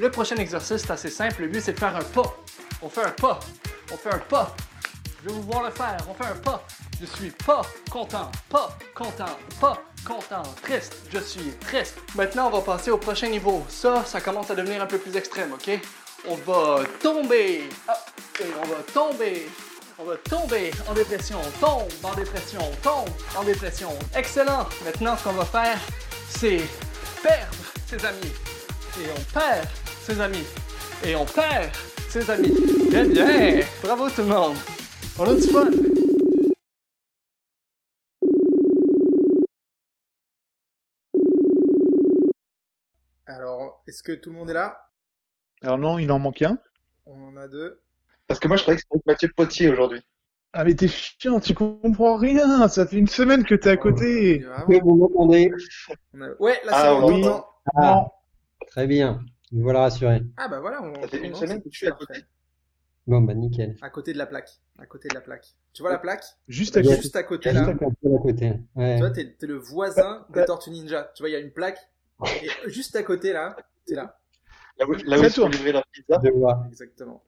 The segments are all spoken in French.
Le prochain exercice, c'est assez simple. Le but, c'est de faire un pas. On fait un pas. On fait un pas. Je vais vous voir le faire. On fait un pas. Je suis pas content, pas content, pas content, triste, je suis triste. Maintenant, on va passer au prochain niveau. Ça, ça commence à devenir un peu plus extrême, ok? On va tomber. Ah, et on va tomber. On va tomber en dépression, on tombe en dépression, on tombe en dépression. Excellent. Maintenant, ce qu'on va faire, c'est perdre ses amis. Et on perd ses amis. Et on perd ses amis. Bien, bien. Bravo tout le monde. On a du fun. Alors, est-ce que tout le monde est là? Alors non, il en manque un. On en a deux. Parce que moi, je croyais que c'était Mathieu Potier aujourd'hui. Ah mais t'es chiant, tu comprends rien. Ça fait une semaine que t'es à côté. Vraiment, Oui, vous m'entendez Ouais, là, Ah, c'est entend. Non. Ah, très bien. Me voilà rassuré. Ah, bah voilà. On, Ça fait une semaine que je suis à côté. Bon, bah nickel. À côté de la plaque. À côté de la plaque. Tu vois la plaque Juste à. Juste à côté, Juste là. à côté, à côté. Ouais. Tu vois, t'es le voisin Ouais. des Tortues Ninja. Tu vois, il y a une plaque. Et juste à côté, là, t'es là. Là où, là où ils leur pizza. Exactement.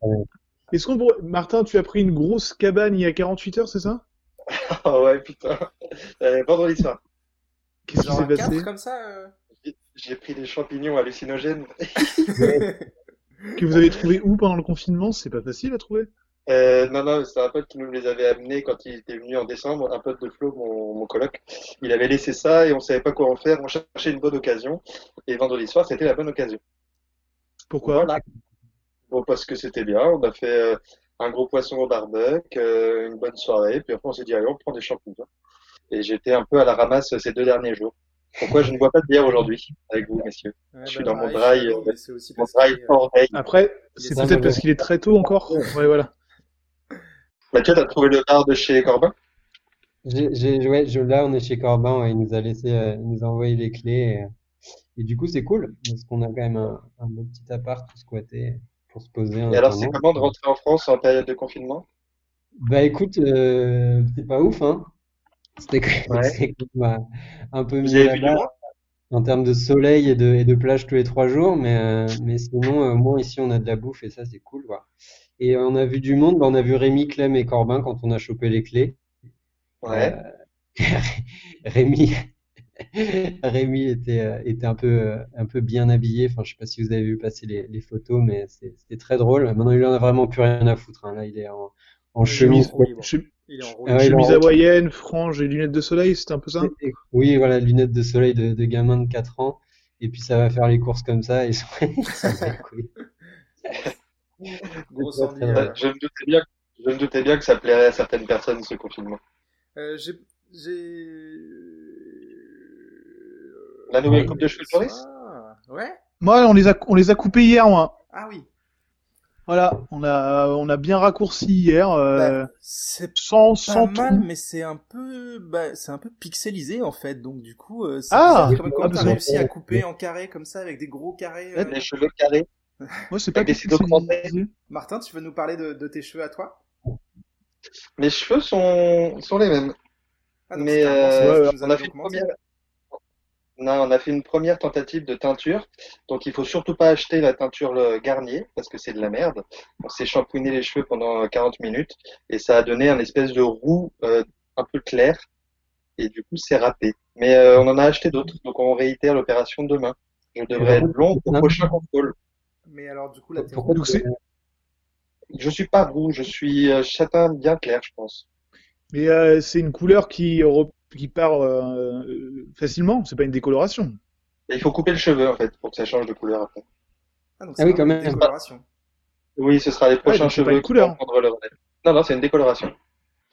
Est-ce qu'on. Martin, tu as pris une grosse cabane il y a 48 heures, c'est ça? Ah ouais, putain. Euh, vendredi soir. Qu'est-ce qui s'est un passé? comme ça. euh. J'ai- pris des champignons hallucinogènes. Que vous avez trouvé où pendant le confinement? C'est pas facile à trouver. Euh, non, non, c'est un pote qui nous les avait amenés quand il était venu en décembre, un pote de Flo, mon, mon coloc. Il avait laissé ça et on savait pas quoi en faire. On cherchait une bonne occasion. Et vendredi soir, c'était la bonne occasion. Pourquoi? Voilà. Bon, parce que c'était bien. On a fait euh, un gros poisson au barbecue, euh, une bonne soirée. Puis après, on s'est dit, allez, on prend des champignons. Et j'étais un peu à la ramasse ces deux derniers jours. Pourquoi je ne bois pas de bière aujourd'hui avec vous, messieurs? Ouais, Je suis bah, dans mon pareil, dry, euh, aussi Mon dry day. Après, c'est est peut-être parce qu'il est très tôt encore. Ouais, voilà. Mathieu, t'as trouvé le bar de chez Corbin? J'ai, j'ai, ouais, je, là, on est chez Corbin, ouais, il nous a laissé, euh, il nous a envoyé les clés. Et, et du coup, c'est cool, parce qu'on a quand même un, un beau petit appart tout squatté pour se poser Et alors, c'est comment de rentrer en France en période de confinement? Bah écoute, euh, c'est pas ouf, hein. C'était Ouais. c'est quand même, euh, un peu monde? en termes de soleil et de, et de plage tous les trois jours, mais, euh, mais sinon, euh, au moins ici, on a de la bouffe et ça, c'est cool, quoi. Et euh, on a vu du monde, bah, on a vu Rémi, Clem et Corbin quand on a chopé les clés. Ouais. Euh, Rémi, Rémi était, euh, était un peu, euh, un peu bien habillé. Enfin, je sais pas si vous avez vu passer les, les photos, mais c'était très drôle. Maintenant, il en a vraiment plus rien à foutre. hein. Là, il est en, en chemise. roue libre. Che- Il est en roue Ah ouais, il est en Chemise roue. hawaïenne, frange et lunettes de soleil, c'était un peu ça? Oui, voilà, lunettes de soleil de, de gamin de 4 ans. Et puis, ça va faire les courses comme ça. Et C'est très euh. Euh, Je me doutais bien, je me doutais bien que ça plairait à certaines personnes, ce confinement. Euh, j'ai, j'ai... La nouvelle Ouais. coupe de cheveux de Boris? Ah, ouais? Moi, on les a, on les a coupés hier, moi. Ah oui. Voilà, on a, on a bien raccourci hier, euh, Bah, c'est sans, pas sans mal, tout. mais c'est un peu, bah, c'est un peu pixelisé en fait. Donc du coup, euh, c'est Ah, bizarre. t'as absolument. réussi à couper en carré comme ça avec des gros carrés euh, Les cheveux carrés. Moi, c'est pas disais. Martin, tu veux nous parler de, de tes cheveux à toi? Mes cheveux sont, sont les mêmes. ah, donc Mais euh, on a fait une première. Non, on a fait une première tentative de teinture. Donc, il faut surtout pas acheter la teinture Garnier parce que c'est de la merde. On s'est shampooiné les cheveux pendant 40 minutes et ça a donné un espèce de roux euh, un peu clair et du coup, c'est râpé. Mais euh, on en a acheté d'autres. Donc, on réitère l'opération demain. Je devrais être blond au prochain contrôle. Mais alors du coup, t'es Pourquoi. Donc, c'est- Je suis pas roux, je suis euh, châtain bien clair, je pense. Mais euh, c'est une couleur qui, qui part euh, euh, facilement, c'est pas une décoloration. Il faut couper le cheveu en fait pour que ça change de couleur après. Ah, donc Ah c'est oui, quand une même. décoloration. Oui, ce sera les prochains cheveux une couleur. qui vont prendre le relais. Non, non, c'est une décoloration.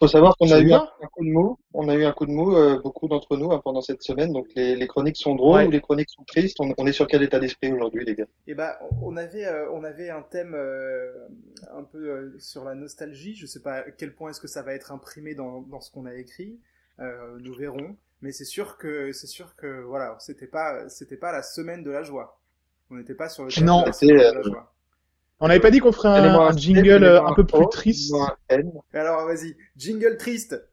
Faut savoir qu'on a eu un, un coup de mou. On a eu un coup de mou, euh, beaucoup d'entre nous, hein, pendant cette semaine. Donc les, les chroniques sont drôles Ouais. ou les chroniques sont tristes. On, on est sur quel état d'esprit aujourd'hui, les gars? Et bah, on avait, euh, on avait un thème euh, un peu euh, sur la nostalgie. Je sais pas à quel point est-ce que ça va être imprimé dans, dans ce qu'on a écrit. Euh, nous verrons. Mais c'est sûr que, c'est sûr que, voilà, c'était pas, c'était pas la semaine de la joie. On n'était pas sur le Non. C'était, euh, joie. On n'avait pas dit qu'on ferait un, jingle un peu plus triste Alors, vas-y, jingle triste.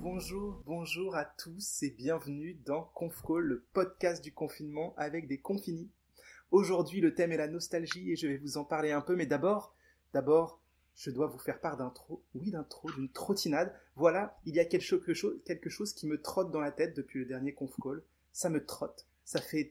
Bonjour. bonjour à tous et bienvenue dans ConfCall, le podcast du confinement avec des confinis. Aujourd'hui, le thème est la nostalgie et je vais vous en parler un peu, mais d'abord, d'abord, je dois vous faire part d'un trop, oui, d'un trop, d'une trottinade. Voilà, il y a quelque chose, quelque chose qui me trotte dans la tête depuis le dernier ConfCall. Ça me trotte, ça fait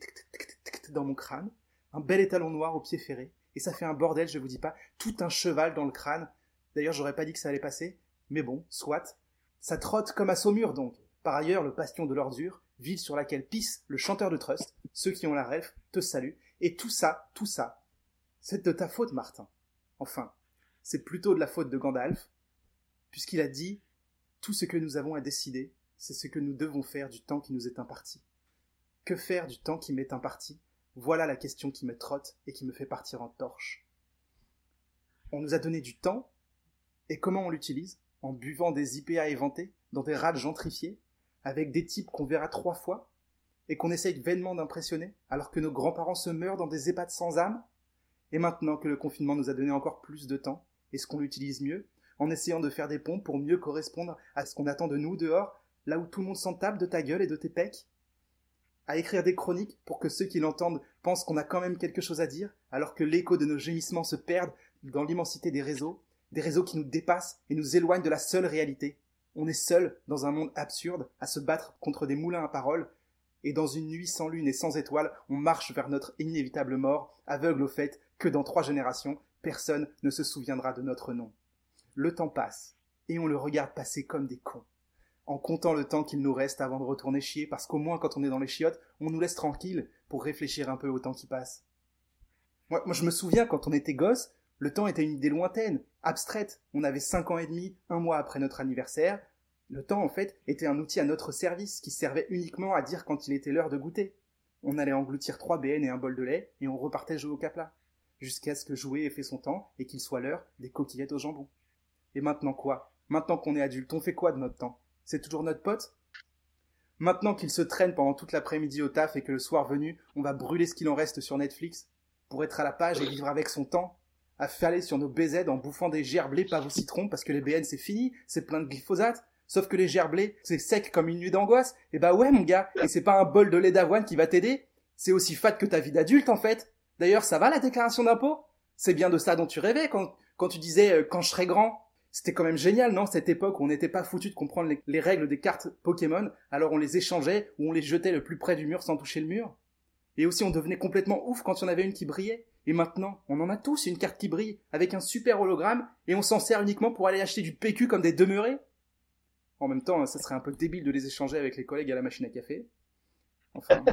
dans mon crâne, un bel étalon noir au pied ferré, et ça fait un bordel, je vous dis pas, tout un cheval dans le crâne. D'ailleurs, j'aurais pas dit que ça allait passer, mais bon, soit. Ça trotte comme à Saumur donc. Par ailleurs, le bastion de l'ordure, ville sur laquelle pisse le chanteur de Trust, ceux qui ont la rêve, te saluent. Et tout ça, tout ça, c'est de ta faute, Martin. Enfin, c'est plutôt de la faute de Gandalf, puisqu'il a dit Tout ce que nous avons à décider, c'est ce que nous devons faire du temps qui nous est imparti. Que faire du temps qui m'est imparti? Voilà la question qui me trotte et qui me fait partir en torche. On nous a donné du temps, et comment on l'utilise? En buvant des IPA éventés dans des rades gentrifiées, avec des types qu'on verra trois fois, et qu'on essaye vainement d'impressionner, alors que nos grands-parents se meurent dans des EHPAD sans âme? Et maintenant que le confinement nous a donné encore plus de temps, est-ce qu'on l'utilise mieux, en essayant de faire des ponts pour mieux correspondre à ce qu'on attend de nous dehors, là où tout le monde s'en tape de ta gueule et de tes pecs? À écrire des chroniques pour que ceux qui l'entendent pensent qu'on a quand même quelque chose à dire, alors que l'écho de nos gémissements se perd dans l'immensité des réseaux, des réseaux qui nous dépassent et nous éloignent de la seule réalité? On est seul dans un monde absurde à se battre contre des moulins à paroles, et dans une nuit sans lune et sans étoiles, on marche vers notre inévitable mort, aveugle au fait que dans trois générations, personne ne se souviendra de notre nom. Le temps passe, et on le regarde passer comme des cons, en comptant le temps qu'il nous reste avant de retourner chier, parce qu'au moins quand on est dans les chiottes, on nous laisse tranquille pour réfléchir un peu au temps qui passe. Moi, moi je me souviens quand on était gosse, le temps était une idée lointaine, abstraite. On avait cinq ans et demi, un mois après notre anniversaire. Le temps, en fait, était un outil à notre service qui servait uniquement à dire quand il était l'heure de goûter. On allait engloutir trois BN et un bol de lait et on repartait jouer au capla. Jusqu'à ce que jouer ait fait son temps et qu'il soit l'heure des coquillettes au jambon. Et maintenant quoi? Maintenant qu'on est adulte, on fait quoi de notre temps? C'est toujours notre pote? Maintenant qu'il se traîne pendant toute l'après-midi au taf et que le soir venu, on va brûler ce qu'il en reste sur Netflix pour être à la page et vivre avec son temps à faller sur nos BZ en bouffant des gerblés pas au citron parce que les BN c'est fini, c'est plein de glyphosate. Sauf que les gerblés, c'est sec comme une nuit d'angoisse. Et bah ouais mon gars, et c'est pas un bol de lait d'avoine qui va t'aider. C'est aussi fat que ta vie d'adulte en fait. D'ailleurs, ça va la déclaration d'impôt? C'est bien de ça dont tu rêvais quand, tu disais euh, quand je serai grand. C'était quand même génial, non, cette époque où on n'était pas foutu de comprendre les, les, règles des cartes Pokémon, alors on les échangeait ou on les jetait le plus près du mur sans toucher le mur. Et aussi on devenait complètement ouf quand il avait une qui brillait. Et maintenant, on en a tous une carte qui brille, avec un super hologramme, et on s'en sert uniquement pour aller acheter du PQ comme des demeurés. En même temps, ça serait un peu débile de les échanger avec les collègues à la machine à café. Enfin,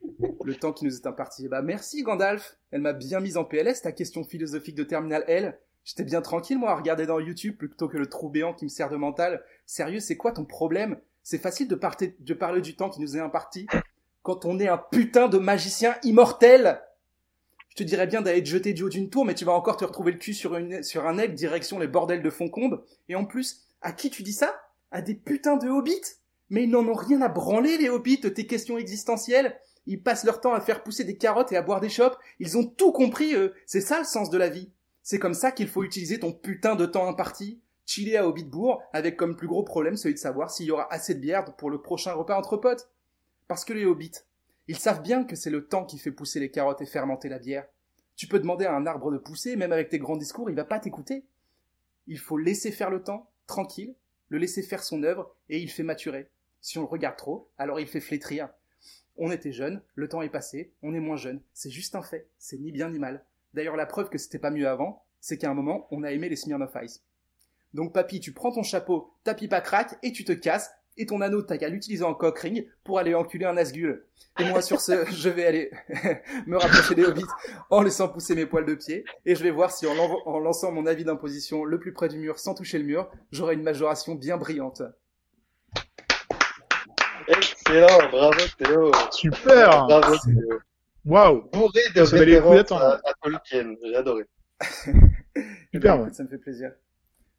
le temps qui nous est imparti. Bah merci Gandalf, elle m'a bien mise en PLS ta question philosophique de Terminal L. J'étais bien tranquille moi à regarder dans YouTube plutôt que le trou béant qui me sert de mental. Sérieux, c'est quoi ton problème? C'est facile de, de parler du temps qui nous est imparti quand on est un putain de magicien immortel je te dirais bien d'aller te jeter du haut d'une tour, mais tu vas encore te retrouver le cul sur, une, sur un aigle direction les bordels de Foncombe. Et en plus, à qui tu dis ça? À des putains de hobbits Mais ils n'en ont rien à branler, les hobbits, de tes questions existentielles. Ils passent leur temps à faire pousser des carottes et à boire des chopes. Ils ont tout compris, eux. C'est ça le sens de la vie. C'est comme ça qu'il faut utiliser ton putain de temps imparti. Chiller à Hobbitbourg, avec comme plus gros problème celui de savoir s'il y aura assez de bière pour le prochain repas entre potes. Parce que les hobbits, ils savent bien que c'est le temps qui fait pousser les carottes et fermenter la bière. Tu peux demander à un arbre de pousser, même avec tes grands discours, il va pas t'écouter. Il faut laisser faire le temps, tranquille, le laisser faire son œuvre, et il fait maturer. Si on le regarde trop, alors il fait flétrir. On était jeunes, le temps est passé, on est moins jeune. C'est juste un fait, c'est ni bien ni mal. D'ailleurs, la preuve que c'était pas mieux avant, c'est qu'à un moment, on a aimé les Smirnoff Ice. Donc papy, tu prends ton chapeau, ta à crack, et tu te casses, et ton anneau, t'as qu'à l'utiliser en cock ring pour aller enculer un Asgul. Et moi, sur ce, je vais aller me rapprocher des hobbits en laissant pousser mes poils de pied, et je vais voir si en, en lançant mon avis d'imposition le plus près du mur sans toucher le mur, j'aurai une majoration bien brillante. Excellent, bravo Théo. Super. Bravo Théo. Waouh. Bourré de références à, à Tolkien, j'ai adoré. Super. Eh ben, écoute, ça me fait plaisir.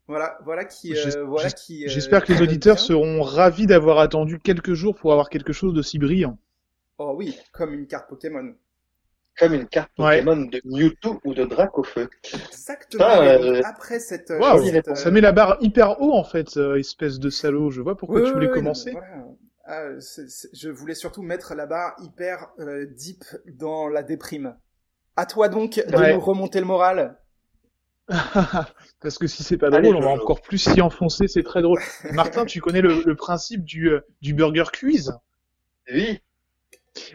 Voilà, voilà qui, euh, voilà qui. euh, J'espère que les auditeurs bien. seront ravis d'avoir attendu quelques jours pour avoir quelque chose de si brillant. Oh oui, comme une carte Pokémon. comme une carte Ouais. Pokémon de Mewtwo ou de Dracofeu. Exactement. Ça, euh, après cette, euh, Waouh, cette, euh, ça met la barre hyper haut en fait, euh, espèce de salaud. Je vois pourquoi Oui, tu voulais oui, commencer. non, mais voilà. Ah, je voulais surtout mettre la barre hyper euh, deep dans la déprime. À toi donc de Ouais. nous remonter le moral. Parce que si c'est pas Allez, drôle, on va encore plus s'y enfoncer, c'est très drôle. Martin, tu connais le, le principe du, euh, du burger quiz? Oui,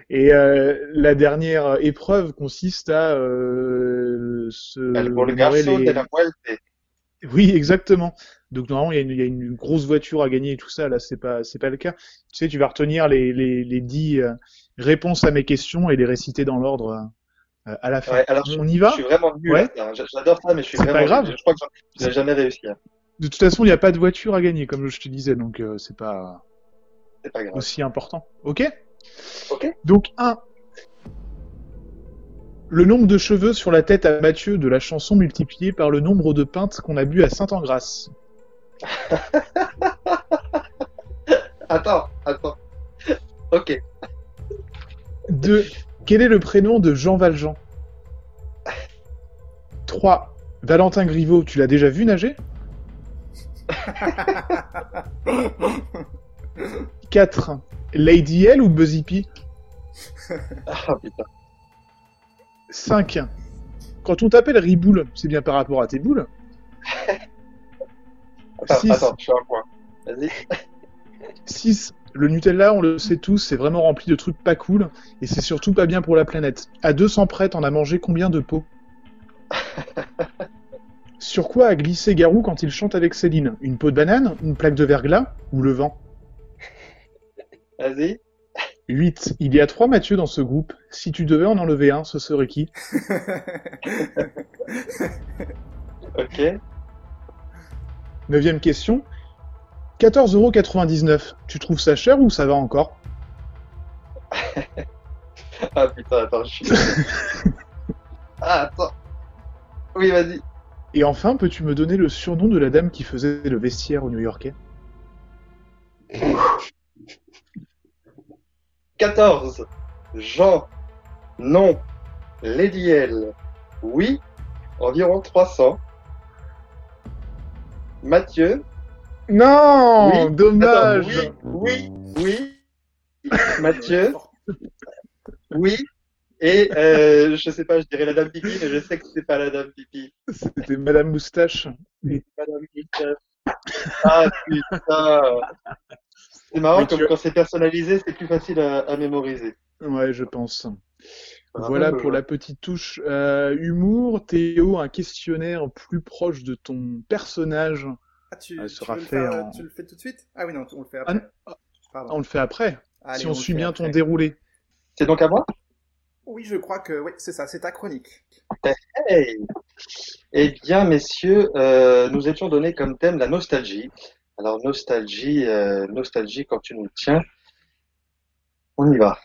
Et euh, la dernière épreuve consiste à euh, se El les- de la Muerte. Oui, exactement. Donc normalement, il y, a une, il y a une grosse voiture à gagner et tout ça. Là, c'est pas, c'est pas le cas. Tu sais, tu vas retenir les, les, les dix euh, réponses à mes questions et les réciter dans l'ordre euh, à la fin. Ouais, alors, je, On y va je suis vraiment nul Ouais. hein. J'adore ça, mais je suis vraiment pas grave. Je crois que je n'ai jamais réussi. hein. De toute façon, il n'y a pas de voiture à gagner, comme je te disais, donc euh, c'est pas C'est pas grave. aussi important. Ok? Ok. Donc, 1. Le nombre de cheveux sur la tête à Mathieu de la chanson multiplié par le nombre de pintes qu'on a bu à Saint-Engrâce. Attends, attends. Ok. 2. Quel est le prénom de Jean Valjean 3. Valentin Griveaux, tu l'as déjà vu nager 4. Lady L ou Buzzy P Ah putain. 5. Quand on t'appelle Riboule, c'est bien par rapport à tes boules Attends, Six. attends, je suis un point. Vas-y. 6. Le Nutella, on le sait tous, c'est vraiment rempli de trucs pas cool, et c'est surtout pas bien pour la planète. À 200 près, t'en as mangé combien de pots Sur quoi a glissé Garou quand il chante avec Céline? Une peau de banane Une plaque de verglas Ou le vent? Vas-y. 8. Il y a trois Mathieu dans ce groupe. Si tu devais en enlever un, ce serait qui? Ok. Neuvième question. 14,99€. Tu trouves ça cher ou ça va encore? Ah putain, attends, je suis. ah, attends. Oui, vas-y. Et enfin, peux-tu me donner le surnom de la dame qui faisait le vestiaire au New-Yorkais? 14. Jean. Non. Lady L. Oui. Environ 300. Mathieu. Non Oui. Dommage Attends, oui, oui, oui. Mathieu. Oui. Et euh, je sais pas, je dirais la dame pipi, mais je sais que c'est pas la dame pipi. C'était Madame Moustache. Madame pipi. Ah putain. C'est marrant, comme quand c'est personnalisé, c'est plus facile à, à mémoriser. Ouais, je pense. Bravo, Voilà pour la petite touche euh, humour. Théo, un questionnaire plus proche de ton personnage. Ah, tu, Elle tu sera veux le fait faire, en- tu le fais tout de suite? Ah oui, non, on le fait Ah, après. Pardon. On le fait après, Allez, si on, suit bien après. ton déroulé. C'est donc à moi? Oui, je crois que oui, c'est ça, c'est ta chronique. Hey Eh bien, messieurs, euh, nous étions donnés comme thème la nostalgie. Alors, nostalgie, euh, nostalgie quand tu nous tiens. On y va.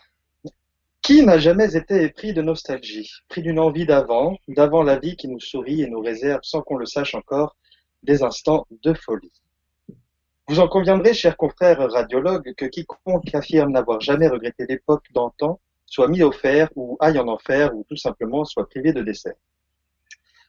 Qui n'a jamais été épris de nostalgie, pris d'une envie d'avant, d'avant la vie qui nous sourit et nous réserve, sans qu'on le sache encore, des instants de folie. Vous en conviendrez, chers confrères radiologues, que quiconque affirme n'avoir jamais regretté l'époque d'antan soit mis au fer ou aille en enfer ou tout simplement soit privé de dessert.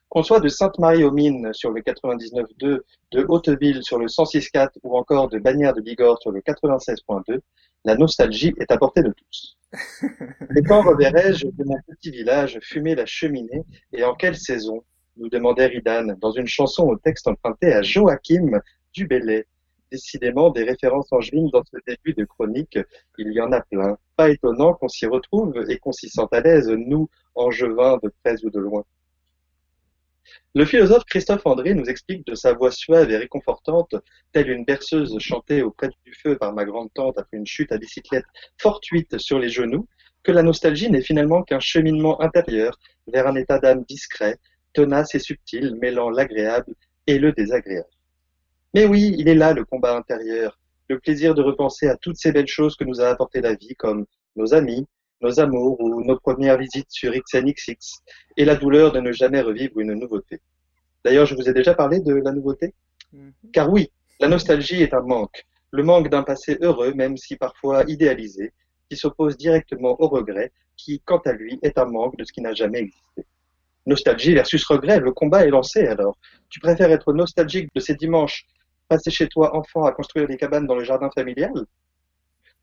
Qu'on soit de Sainte-Marie-aux-Mines sur le 99.2, de Hauteville sur le 106.4 ou encore de Bagnères de Bigorre sur le 96.2, la nostalgie est à portée de tous. Mais quand reverrai-je de mon petit village fumer la cheminée et en quelle saison nous demandait Ridan dans une chanson au texte emprunté à Joachim Dubélé. Décidément, des références angevines dans ce début de chronique, il y en a plein. Pas étonnant qu'on s'y retrouve et qu'on s'y sente à l'aise, nous, angevins de près ou de loin. Le philosophe Christophe André nous explique de sa voix suave et réconfortante, telle une berceuse chantée auprès du feu par ma grande-tante après une chute à bicyclette fortuite sur les genoux, que la nostalgie n'est finalement qu'un cheminement intérieur vers un état d'âme discret, tenace et subtil, mêlant l'agréable et le désagréable. Mais oui, il est là le combat intérieur, le plaisir de repenser à toutes ces belles choses que nous a apporté la vie, comme nos amis, nos amours ou nos premières visites sur XNXX, et la douleur de ne jamais revivre une nouveauté. D'ailleurs, je vous ai déjà parlé de la nouveauté? Mhm. Car oui, la nostalgie est un manque, le manque d'un passé heureux, même si parfois idéalisé, qui s'oppose directement au regret, qui, quant à lui, est un manque de ce qui n'a jamais existé. Nostalgie versus regret, le combat est lancé alors. Tu préfères être nostalgique de ces dimanches passés chez toi enfant à construire des cabanes dans le jardin familial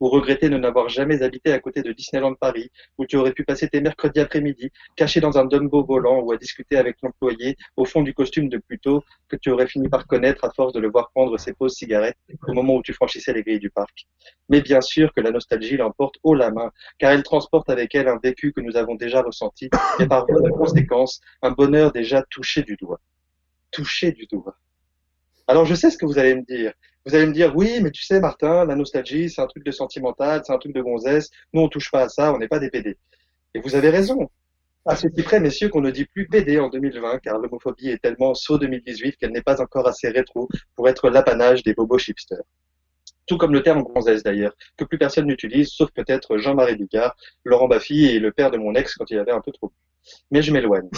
ou regretter de n'avoir jamais habité à côté de Disneyland Paris, où tu aurais pu passer tes mercredis après-midi caché dans un Dumbo volant ou à discuter avec l'employé au fond du costume de Pluto que tu aurais fini par connaître à force de le voir prendre ses pauses cigarettes au moment où tu franchissais les grilles du parc. Mais bien sûr que la nostalgie l'emporte haut la main, car elle transporte avec elle un vécu que nous avons déjà ressenti et par voie de conséquence un bonheur déjà touché du doigt. Touché du doigt. Alors je sais ce que vous allez me dire. Vous allez me dire, oui, mais tu sais, Martin, la nostalgie, c'est un truc de sentimental, c'est un truc de gonzesse. Nous, on touche pas à ça, on n'est pas des PD. Et vous avez raison. À ce près, messieurs, qu'on ne dit plus PD en 2020, car l'homophobie est tellement saut 2018 qu'elle n'est pas encore assez rétro pour être l'apanage des bobos chipsters. Tout comme le terme gonzesse d'ailleurs, que plus personne n'utilise, sauf peut-être Jean-Marie Dugard, Laurent Baffy et le père de mon ex quand il avait un peu trop. Mais je m'éloigne.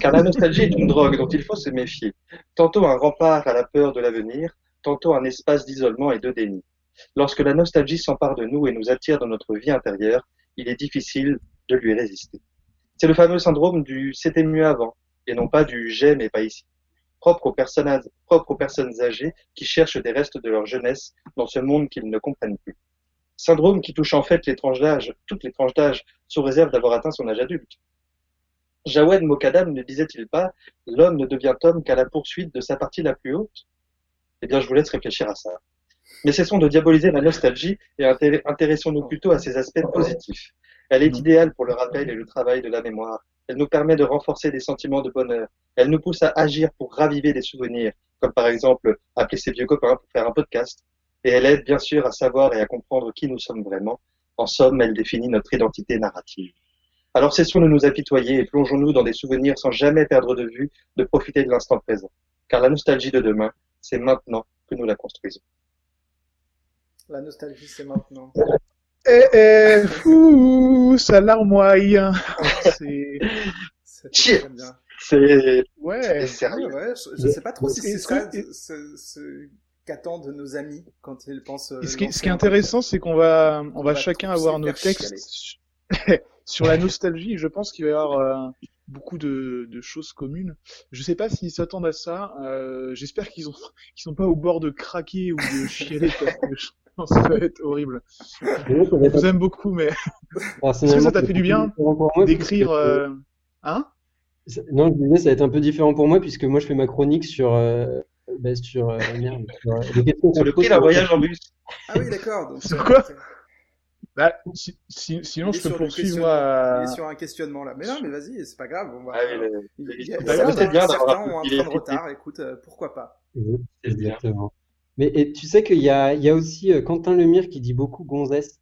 Car la nostalgie est une drogue dont il faut se méfier. Tantôt un rempart à la peur de l'avenir, tantôt un espace d'isolement et de déni. Lorsque la nostalgie s'empare de nous et nous attire dans notre vie intérieure, il est difficile de lui résister. C'est le fameux syndrome du c'était mieux avant, et non pas du j'ai mais pas ici, propre aux, personnes, âgées qui cherchent des restes de leur jeunesse dans ce monde qu'ils ne comprennent plus. Syndrome qui touche en fait les tranches d'âge, toutes les tranches d'âge, sous réserve d'avoir atteint son âge adulte. Jawed Mokadam ne disait-il pas L'homme ne devient homme qu'à la poursuite de sa partie la plus haute eh bien, je vous laisse réfléchir à ça. Mais cessons de diaboliser la nostalgie et intéressons-nous plutôt à ses aspects positifs. Elle est idéale pour le rappel et le travail de la mémoire. Elle nous permet de renforcer des sentiments de bonheur. Elle nous pousse à agir pour raviver des souvenirs, comme par exemple appeler ses vieux copains pour faire un podcast. Et elle aide bien sûr à savoir et à comprendre qui nous sommes vraiment. En somme, elle définit notre identité narrative. Alors cessons de nous apitoyer et plongeons-nous dans des souvenirs sans jamais perdre de vue de profiter de l'instant présent. Car la nostalgie de demain, c'est maintenant que nous la construisons. La nostalgie, c'est maintenant. Eh, eh, fou, ça larmoie. C'est. C'est. Ouais. sérieux. Ouais, je, sais pas trop si c'est ça ce, qu'attendent nos amis quand ils pensent. ce, qui, ce qui est intéressant, c'est qu'on va, on, va, chacun avoir nos textes sur la nostalgie. Je pense qu'il va y avoir euh, beaucoup de, de, choses communes. Je sais pas s'ils s'attendent à ça. Euh, J'espère qu'ils ont, qu'ils sont pas au bord de craquer ou de chialer parce que ça va être horrible. Je vous aime beaucoup, mais est-ce que ça t'a fait du bien d'écrire euh... Hein? Non, je disais ça va être un peu différent pour moi puisque moi je fais ma chronique sur euh, bah, sur, euh, merde, sur euh, les questions sur le prix d'un voyage en bus. Ah oui, d'accord. Sur quoi? Bah, si, si, sinon, je peux poursuivre moi. Il est sur un questionnement là. Mais non, mais vas-y, c'est pas grave. On va... ah, il, il, certains, bien certains ont un train de retard. Écoute, euh, pourquoi pas Exactement. Mais et, tu sais qu'il y a, y a aussi euh, Quentin Lemire qui dit beaucoup gonzesse.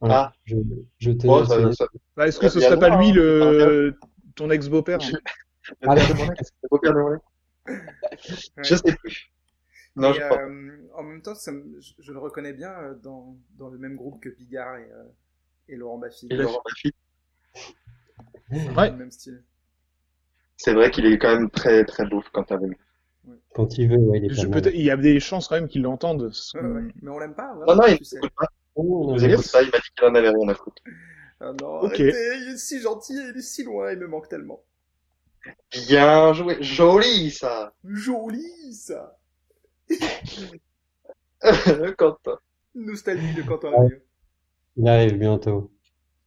Voilà. Ah. Je, je te. Oh, ça, ça... Bah, Est-ce que ce serait pas lui, le... ton ex-beau-père ah, Le beau-père mon ex Je sais plus. Non, je euh, en même temps, ça je, je, le reconnais bien euh, dans, dans, le même groupe que Bigard et, euh, et Laurent Baffy. Et Laurent Baffy. Ouais. Le même style. C'est vrai qu'il est quand même très très beau quand t'as vu. Ouais. Quand il veut, ouais, il est je, peut Il y a des chances quand même qu'il l'entende. Ouais, ouais. Mais on l'aime pas. Vraiment, non, non, il n'écoute pas. Oh, il écoute pas, il m'a dit qu'il en avait rien à foutre. Ah non, okay. arrêtez, il est si gentil et il est si loin, il me manque tellement. Bien joué, joli ça. Joli ça. Quentin. Nostalgie de Quentin ouais. Il arrive bientôt.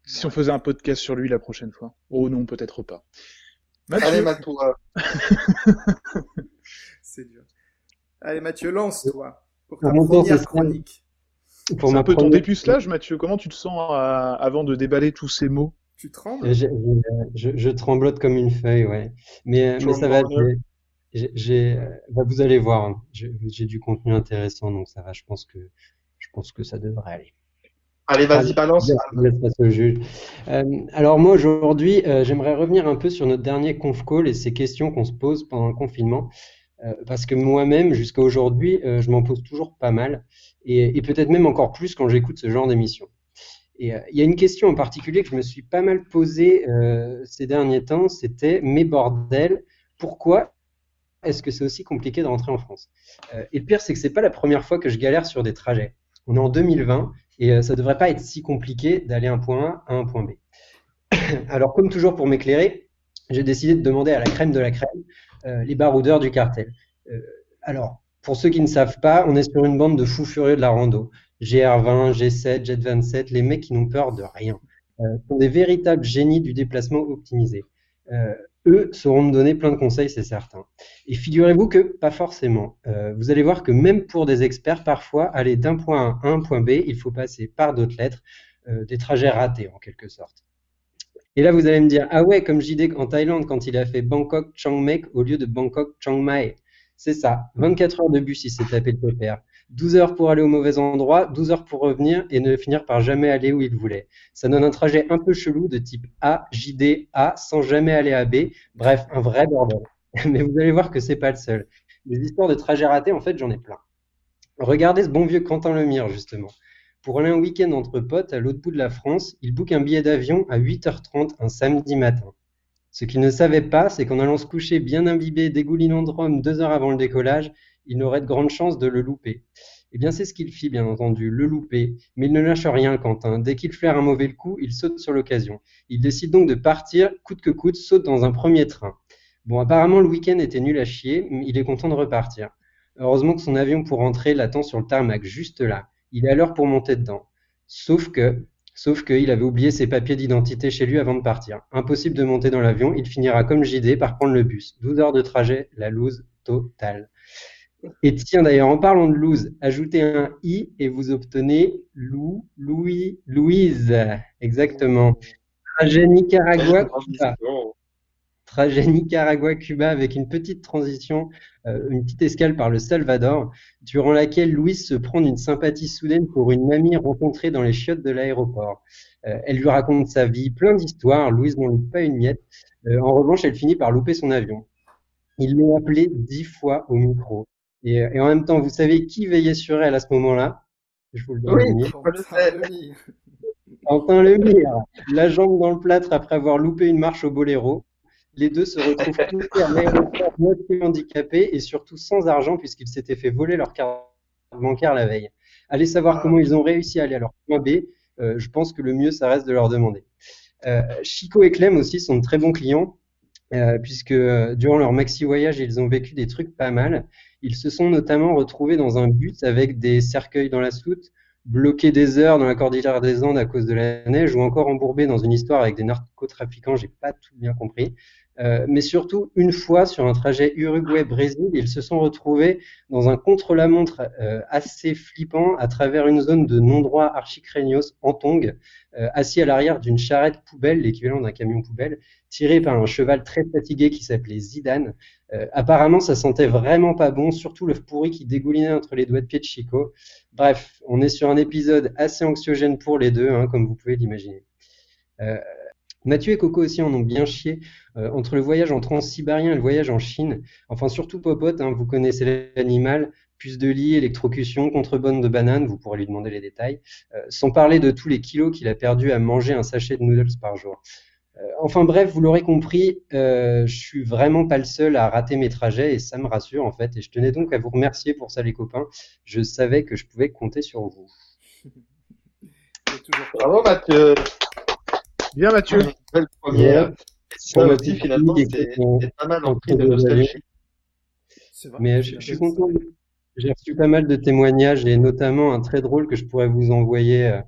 Si on faisait un podcast sur lui la prochaine fois. Oh non, peut-être pas. Mathieu. Allez, Mathieu. C'est dur. Allez, Mathieu, lance-toi. Pour ta première chronique. Pour C'est un peu ton dépucelage, Mathieu. Comment tu te sens euh, avant de déballer tous ces mots? Tu trembles? Je, je, je, tremblote comme une feuille, ouais. Mais, mais ça va bah, vous allez voir, hein. j'ai du contenu intéressant, donc ça va. Je pense que, je pense que ça devrait aller. Allez, vas-y, balance. Euh, alors moi aujourd'hui, euh, j'aimerais revenir un peu sur notre dernier conf call et ces questions qu'on se pose pendant le confinement, euh, parce que moi-même jusqu'à aujourd'hui, euh, je m'en pose toujours pas mal, et, et peut-être même encore plus quand j'écoute ce genre d'émission. Et euh, il y a une question en particulier que je me suis pas mal posée ces derniers temps, c'était mais bordel, pourquoi est-ce que c'est aussi compliqué de rentrer en France? Euh, Et le pire, c'est que c'est pas la première fois que je galère sur des trajets. On est en 2020, Et euh, ça devrait pas être si compliqué d'aller un point A à un point B. Alors, comme toujours pour m'éclairer, j'ai décidé de demander à la crème de la crème euh, les baroudeurs du cartel. Alors, pour ceux qui ne savent pas, on est sur une bande de fous furieux de la rando. GR20, G7, Jet 27, les mecs qui n'ont peur de rien. Euh, sont des véritables génies du déplacement optimisé. Eux sauront me donner plein de conseils, c'est certain. Et figurez-vous que pas forcément. Euh, vous allez voir que même pour des experts, parfois, aller d'un point A à un point B, il faut passer par d'autres lettres, euh, des trajets ratés en quelque sorte. Et là, vous allez me dire, ah ouais, comme JD en Thaïlande, quand il a fait Bangkok-Chiang Mai au lieu de Bangkok-Chiang Mai. C'est ça, 24 heures de bus, il s'est tapé le pépère. 12 heures pour aller au mauvais endroit, 12 heures pour revenir et ne finir par jamais aller où il voulait. Ça donne un trajet un peu chelou de type A, JD, A, sans jamais aller à B. Bref, un vrai bordel. Mais vous allez voir que c'est pas le seul. Les histoires de trajets ratés, en fait, j'en ai plein. Regardez ce bon vieux Quentin Lemire, justement. Pour aller un week-end entre potes à l'autre bout de la France, il book un billet d'avion à 8h30 un samedi matin. Ce qu'il ne savait pas, c'est qu'en allant se coucher bien imbibé, dégoulinant de rhum deux heures avant le décollage, il n'aurait de grandes chances de le louper. Eh bien, c'est ce qu'il fit, bien entendu, le louper. Mais il ne lâche rien, Quentin. Dès qu'il flaire un mauvais coup, il saute sur l'occasion. Il décide donc de partir, coûte que coûte, saute dans un premier train. Bon, apparemment, le week-end était nul à chier, mais il est content de repartir. Heureusement que son avion pour rentrer l'attend sur le tarmac, juste là. Il est à l'heure pour monter dedans. Sauf que, sauf qu'il avait oublié ses papiers d'identité chez lui avant de partir. Impossible de monter dans l'avion, il finira comme JD par prendre le bus. 12 heures de trajet, la loose totale. Et tiens, d'ailleurs, en parlant de loose, ajoutez un i et vous obtenez Lou, Louis, Louise. Exactement. Trajet Nicaragua-Cuba. Trajet Nicaragua-Cuba avec une petite transition, euh, une petite escale par le Salvador, durant laquelle Louise se prend d'une sympathie soudaine pour une mamie rencontrée dans les chiottes de l'aéroport. Euh, elle lui raconte sa vie, plein d'histoires. Louise n'en loupe pas une miette. Euh, en revanche, elle finit par louper son avion. Ils l'ont appelé dix fois au micro. Et, et, en même temps, vous savez qui veillait sur elle à ce moment-là? Je vous le donne. Oui, on le sait. Quentin Lemire, la jambe dans le plâtre après avoir loupé une marche au boléro. Les deux se retrouvent tous à l'aéroport moitié handicapés et surtout sans argent puisqu'ils s'étaient fait voler leur carte bancaire la veille. Allez savoir comment ils ont réussi à aller à leur point B. Euh, je pense que le mieux, ça reste de leur demander. Euh, Chico et Clem aussi sont de très bons clients. Euh, puisque durant leur maxi voyage, ils ont vécu des trucs pas mal. Ils se sont notamment retrouvés dans un bus avec des cercueils dans la soute, bloqués des heures dans la cordillère des Andes à cause de la neige, ou encore embourbés dans une histoire avec des narcotrafiquants, j'ai pas tout bien compris. Euh, mais surtout, une fois sur un trajet Uruguay-Brésil, ils se sont retrouvés dans un contre-la-montre euh, assez flippant à travers une zone de non-droit archicranios en tong, euh, assis à l'arrière d'une charrette poubelle, l'équivalent d'un camion poubelle, tiré par un cheval très fatigué qui s'appelait Zidane. Apparemment, ça sentait vraiment pas bon, surtout le pourri qui dégoulinait entre les doigts de pied de Chico. Bref, on est sur un épisode assez anxiogène pour les deux, hein, comme vous pouvez l'imaginer. Mathieu et Coco aussi en ont bien chié euh, entre le voyage en transsibérien et le voyage en Chine. Enfin, surtout Popote, hein, vous connaissez l'animal, puce de lit, électrocution, contrebande de bananes, vous pourrez lui demander les détails, euh, sans parler de tous les kilos qu'il a perdu à manger un sachet de noodles par jour. Euh, enfin bref, vous l'aurez compris, euh, je suis vraiment pas le seul à rater mes trajets et ça me rassure en fait. Et je tenais donc à vous remercier pour ça les copains. Je savais que je pouvais compter sur vous. Bravo Mathieu. Bien Mathieu. Belle première. Ça aussi finalement c'est pas mal en prix de nostalgie. Mais je, je suis content. J'ai reçu pas mal de témoignages et notamment un très drôle que je pourrais vous envoyer euh,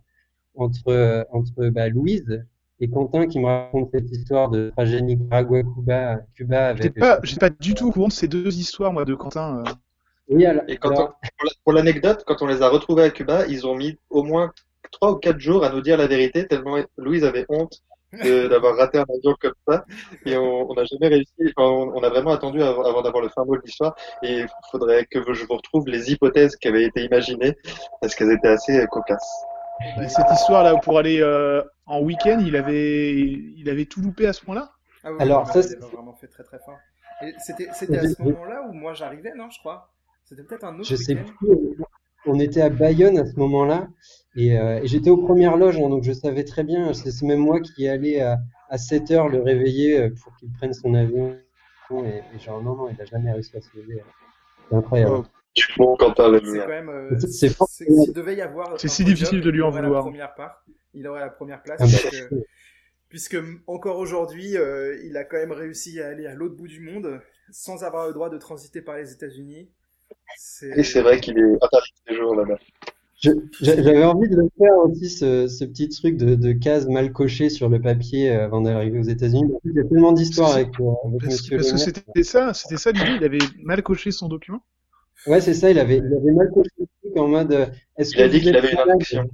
entre entre bah, Louise et Quentin qui me raconte cette histoire de trajet Nicaragua-Cuba Cuba avec. J'étais pas, pas du tout au courant de ces deux histoires, moi, de Quentin. euh. Oui, alors, Et quand alors, on- pour l'anecdote, quand on les a retrouvés à Cuba, ils ont mis au moins trois ou quatre jours à nous dire la vérité, tellement Louise avait honte d'avoir raté un avion comme ça. Et on n'a jamais réussi, enfin, on, on a vraiment attendu avant, avant d'avoir le fin mot de l'histoire. Et il faudrait que je vous retrouve les hypothèses qui avaient été imaginées, parce qu'elles étaient assez euh, cocasses. Et cette histoire-là, pour aller euh, en week-end, il avait, il avait tout loupé à ce point-là? Ah Alors, ça, c'est- vraiment fait très très fort. C'était à ce moment-là où moi j'arrivais, non, je crois? C'était peut-être un autre je sais plus. On était à Bayonne à ce moment-là et, euh, et j'étais aux premières loges, hein, donc je savais très bien. C'est même moi qui allais à, à 7 heures le réveiller euh, pour qu'il prenne son avion. Et, et genre, non, non, il a jamais réussi à se lever. C'est incroyable. Quentin C'est quand même. euh, C'est-. S'il devait y avoir. C'est si podium, difficile de lui en vouloir. La première part, il aurait la première place. Ah bah, puisque encore aujourd'hui, euh, il a quand même réussi à aller à l'autre bout du monde sans avoir le droit de transiter par les États-Unis. Et c'est vrai qu'il est interdit de séjour là-bas. J'avais envie de le faire aussi, ce, ce petit truc de, de cases mal cochées sur le papier euh, avant d'arriver aux États-Unis. Il y a tellement d'histoires avec, euh, avec Parce, Monsieur parce que c'était ça, c'était ça l'idée. Il avait mal coché son document. Ouais, c'est ça, il avait, il avait mal coché le truc en mode, euh, est-ce Il a que dit vous qu'il êtes avait une malade infection.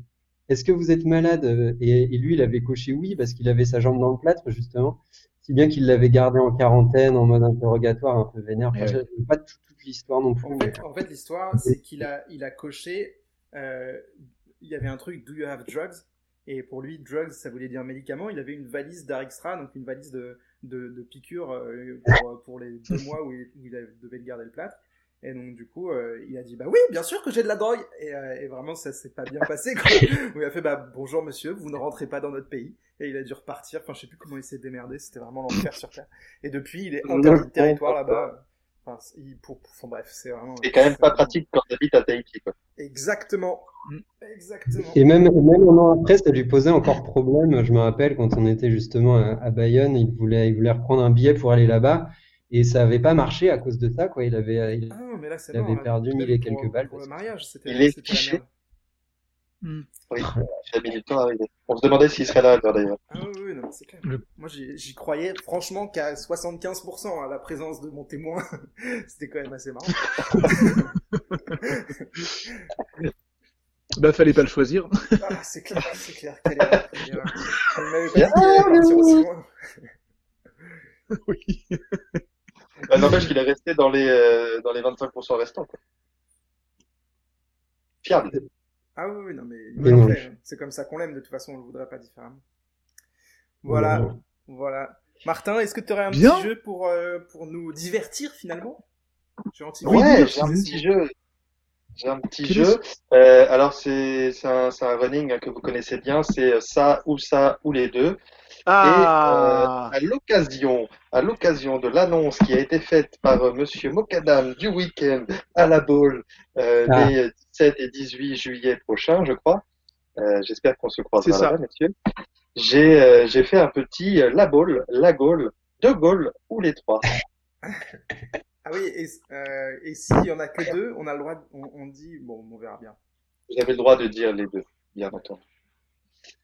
Est-ce que vous êtes malade? Et, et lui, il avait coché oui parce qu'il avait sa jambe dans le plâtre, justement. Si bien qu'il l'avait gardé en quarantaine, en mode interrogatoire, un peu vénère. Enfin, j'ai pas toute, toute l'histoire non plus. En mais- fait, en fait l'histoire, c'est qu'il a, il a coché. Euh, il y avait un truc Do you have drugs? Et pour lui, drugs, ça voulait dire médicaments. Il avait une valise d'Arextra, donc une valise de, de, de piqûres euh, pour, pour les deux mois où il, où il avait- devait garder le plâtre. Et donc, du coup, euh, il a dit Bah oui, bien sûr que j'ai de la drogue. Et, euh, et vraiment, ça s'est pas bien passé. Quoi. Où il a fait Bah bonjour monsieur, vous ne rentrez pas dans notre pays. Et il a dû repartir. Enfin, je sais plus comment il s'est démerdé. C'était vraiment l'enfer sur Terre. Et depuis, il est interdit de territoire là-bas. Enfin, il, pour, enfin, bref, c'est vraiment. C'est quand même pas pratique quand t'habites à Tahiti, quoi. Exactement. Mm. Exactement. Et même, même un an après, ça lui posait encore problème. Je me rappelle quand on était justement à, à Bayonne, il voulait, il voulait reprendre un billet pour aller là-bas. Et ça avait pas marché à cause de ça, quoi. Il avait, il- Ah non, mais là, c'est Il avait là. perdu mille et pour- quelques balles Pour le mariage, c'était Il est fiché. Oui, il a mis du temps à arriver. On se demandait s'il serait là, d'ailleurs. Ah oui, oui, non, c'est clair. Le- Moi, j'y croyais franchement qu'à 75% à la présence de mon témoin. c'était quand même assez marrant. Bah, fallait pas le choisir. Ah, c'est clair, c'est clair. Quelle erreur, quelle erreur. Il m'avait pas dit qu'il allait partir aussi loin. oui. Bah, N'empêche qu'il est resté dans les, euh, dans les 25% restants, quoi. Fiable. Ah oui, oui, non, mais il hein. c'est comme ça qu'on l'aime, de toute façon, on le voudrait pas différemment. Voilà, Ouais. voilà. Martin, est-ce que tu aurais un Bien. petit jeu pour, euh, pour nous divertir finalement? Gentil. Oui, j'ai un petit jeu. J'ai un petit jeu. Euh, alors c'est c'est un, c'est un running hein, que vous connaissez bien. C'est euh, ça ou ça ou les deux. Ah. Et euh, à l'occasion, à l'occasion de l'annonce qui a été faite par euh, Monsieur Mokadam du week-end à la Baule euh, Ah. les 17 et 18 juillet prochains, je crois. Euh, J'espère qu'on se croisera là-bas, messieurs. J'ai euh, j'ai fait un petit euh, la Baule, la Gaule, deux Gaules ou les trois. Ah oui, et, euh, et s'il y en a que deux, on a le droit, de- on, on dit, bon, on verra bien. Vous avez le droit de dire les deux, bien entendu.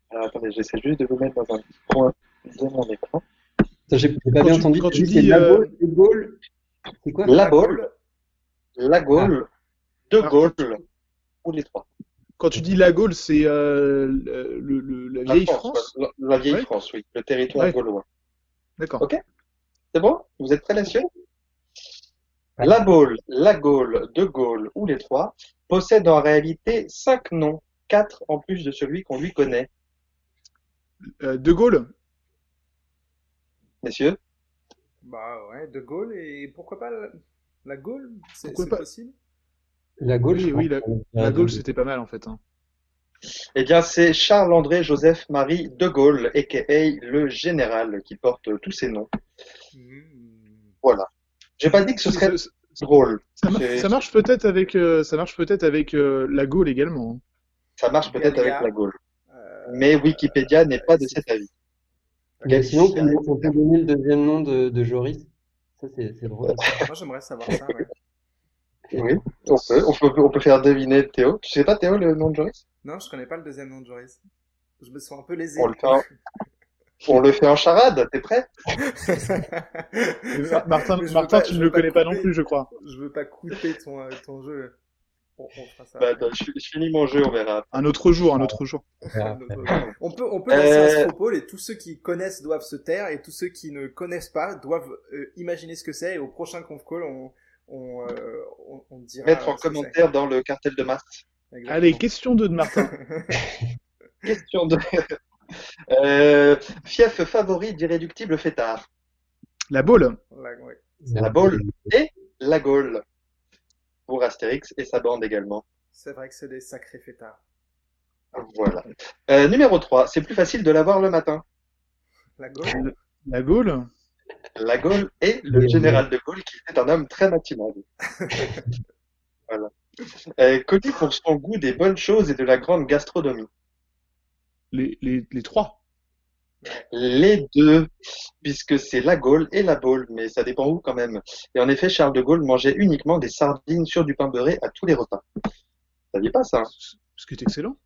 Alors attendez, j'essaie juste de vous mettre dans un petit coin de mon écran. J'ai pas Quand bien tu- entendu. quand tu dis, la euh, Gaules. C'est quoi? La La Baule, la Gaule, deux Ah. Gaules ou les trois. Quand tu dis la Gaule, c'est euh, le, le- la La vieille France, La, la vieille Ouais. France, oui. Le territoire Ouais. gaulois. D'accord. Ok. C'est bon? Vous êtes prêts, messieurs? La Baule, la Gaule, De Gaulle ou les trois possèdent en réalité cinq noms, quatre en plus de celui qu'on lui connaît. Euh, de Gaulle. Messieurs Bah ouais, De Gaulle et pourquoi pas la, la Gaule? C'est possible? La Gaule, Oui, oui. La Gaule, c'était pas mal en fait. hein. Eh bien, c'est Charles-André Joseph-Marie De Gaulle, a.k.a. le général, qui porte tous ces noms. Hmm. Voilà. J'ai pas dit que ce serait drôle. ça mar- C'est- ça marche peut-être avec, euh, ça marche peut-être avec euh, la Gaule également. hein. Ça marche peut-être avec la Gaule. Euh, Mais Wikipédia n'est pas de cet avis. Sinon, on peut- on peut donner le deuxième nom de, de Joris. Ça, c'est drôle. Moi, j'aimerais savoir ça. Ouais. Oui, on peut, on peut, on peut faire deviner Théo. Tu sais pas Théo le nom de Joris? Non, je connais pas le deuxième nom de Joris. Je me sens un peu lésé. On le fait On le fait en charade, t'es prêt? Martin, je Martin pas- tu je ne le connais pas non plus, je crois. je veux pas couper ton, euh, ton jeu. On, on fera ça. bah, attends, je, je finis mon jeu, on verra. Un autre jour, un autre jour. On peut, on peut lancer un Euh, Stropole et tous ceux qui connaissent doivent se taire et tous ceux qui ne connaissent pas doivent euh, imaginer ce que c'est et au prochain conf call on, on, euh, on, on dira Mettre euh, en commentaire dans le cartel de. Exactement. Allez, question 2 de Martin. Question de... euh, fief favori d'irréductible fêtard. La Baule. Là, ouais. La Baule et la Gaule. Pour Astérix et sa bande également. C'est vrai que c'est des sacrés fêtards. Voilà. Euh, numéro 3, c'est plus facile de l'avoir le matin. La Gaule La Gaule. La Gaule et le Oui, général de Gaulle qui était un homme très matinal. Euh, connu pour son goût des bonnes choses et de la grande gastronomie. Les, les, les trois. Les deux, puisque c'est la Gaule et la Baule, mais ça dépend où quand même. Et en effet, Charles de Gaulle mangeait uniquement des sardines sur du pain beurré à tous les repas. Vous saviez pas ça hein Ce qui est excellent.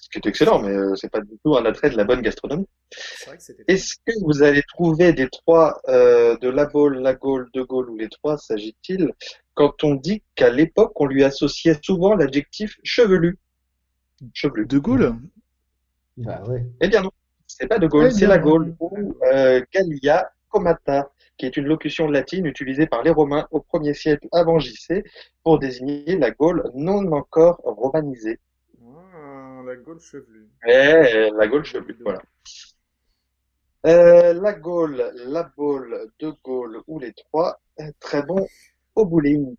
Ce qui est excellent, mais euh, c'est pas du tout un attrait de la bonne gastronomie. Est-ce que vous allez trouver des trois euh, de la Baule, la Gaule, de Gaulle ou les trois s'agit-il quand on dit qu'à l'époque on lui associait souvent l'adjectif chevelu? Chevelu. De Gaulle? Bah ouais. Eh bien non, c'est pas de Gaulle, Eh c'est la Gaule ou euh, Gallia comata, qui est une locution latine utilisée par les Romains au 1er siècle avant JC pour désigner la Gaule non encore romanisée. Ah, la Gaule chevelue. Eh, la Gaule chevelue, voilà. Euh, la Gaule, la Baule, de Gaulle ou les trois, euh, très bon au bowling.